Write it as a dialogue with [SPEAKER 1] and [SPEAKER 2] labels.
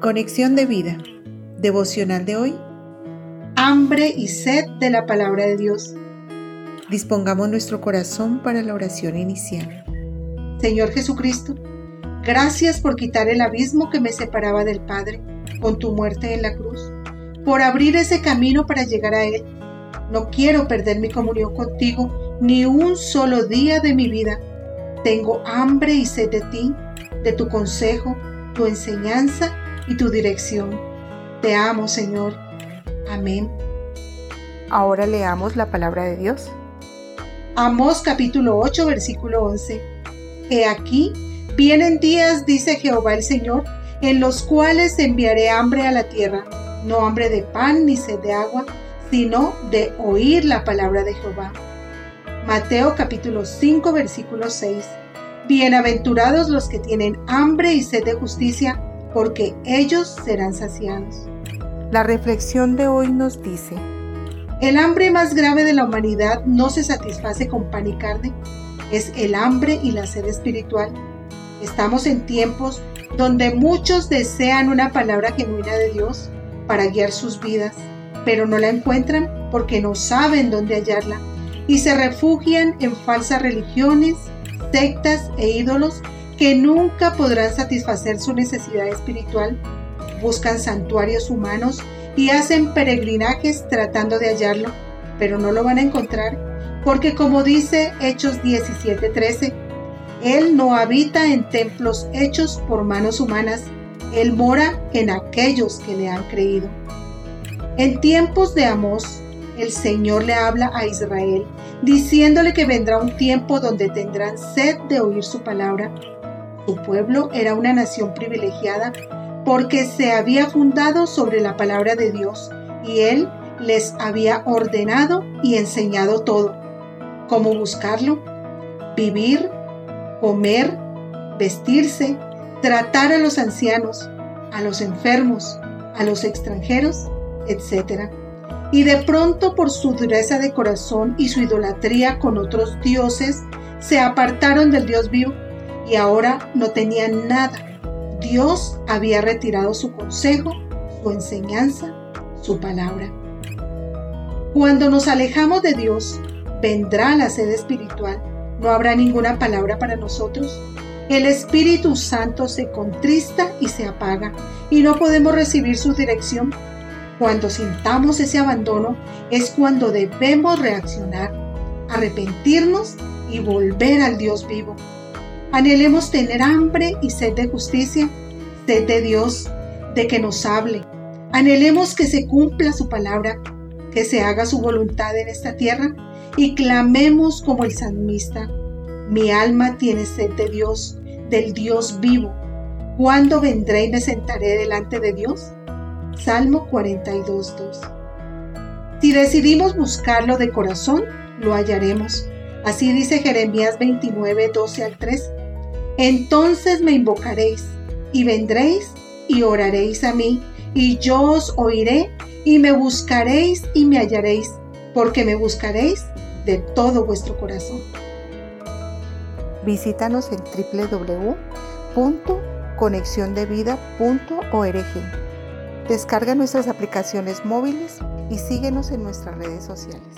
[SPEAKER 1] Conexión de vida. Devocional de hoy.
[SPEAKER 2] Hambre y sed de la palabra de Dios.
[SPEAKER 1] Dispongamos nuestro corazón para la oración inicial.
[SPEAKER 2] Señor Jesucristo, gracias por quitar el abismo que me separaba del Padre con tu muerte en la cruz, por abrir ese camino para llegar a Él. No quiero perder mi comunión contigo ni un solo día de mi vida. Tengo hambre y sed de ti, de tu consejo, tu enseñanza y tu dirección. Te amo, Señor. Amén.
[SPEAKER 1] Ahora leamos la palabra de Dios.
[SPEAKER 2] Amós capítulo 8, versículo 11. He aquí, vienen días, dice Jehová el Señor, en los cuales enviaré hambre a la tierra, no hambre de pan ni sed de agua, sino de oír la palabra de Jehová. Mateo capítulo 5, versículo 6. Bienaventurados los que tienen hambre y sed de justicia, porque ellos serán saciados.
[SPEAKER 1] La reflexión de hoy nos dice,
[SPEAKER 2] el hambre más grave de la humanidad no se satisface con pan y carne, es el hambre y la sed espiritual. Estamos en tiempos donde muchos desean una palabra genuina de Dios para guiar sus vidas, pero no la encuentran porque no saben dónde hallarla y se refugian en falsas religiones, sectas e ídolos que nunca podrán satisfacer su necesidad espiritual, buscan santuarios humanos y hacen peregrinajes tratando de hallarlo, pero no lo van a encontrar, porque como dice Hechos 17:13, Él no habita en templos hechos por manos humanas, Él mora en aquellos que le han creído. En tiempos de Amós, el Señor le habla a Israel, diciéndole que vendrá un tiempo donde tendrán sed de oír su palabra su pueblo era una nación privilegiada porque se había fundado sobre la palabra de Dios y Él les había ordenado y enseñado todo. Cómo buscarlo, vivir, comer, vestirse, tratar a los ancianos, a los enfermos, a los extranjeros, etc. Y de pronto por su dureza de corazón y su idolatría con otros dioses, se apartaron del Dios vivo y ahora no tenían nada. Dios había retirado su consejo, su enseñanza, su palabra. Cuando nos alejamos de Dios, vendrá la sed espiritual. No habrá ninguna palabra para nosotros. El Espíritu Santo se contrista y se apaga y no podemos recibir su dirección. Cuando sintamos ese abandono es cuando debemos reaccionar, arrepentirnos y volver al Dios vivo. Anhelemos tener hambre y sed de justicia, sed de Dios, de que nos hable. Anhelemos que se cumpla su palabra, que se haga su voluntad en esta tierra y clamemos como el salmista. Mi alma tiene sed de Dios, del Dios vivo. ¿Cuándo vendré y me sentaré delante de Dios? Salmo 42.2. Si decidimos buscarlo de corazón, lo hallaremos. Así dice Jeremías 29, 12 al 3. Entonces me invocaréis y vendréis y oraréis a mí, y yo os oiré y me buscaréis y me hallaréis, porque me buscaréis de todo vuestro corazón.
[SPEAKER 1] Visítanos en www.conexiondevida.org. Descarga nuestras aplicaciones móviles y síguenos en nuestras redes sociales.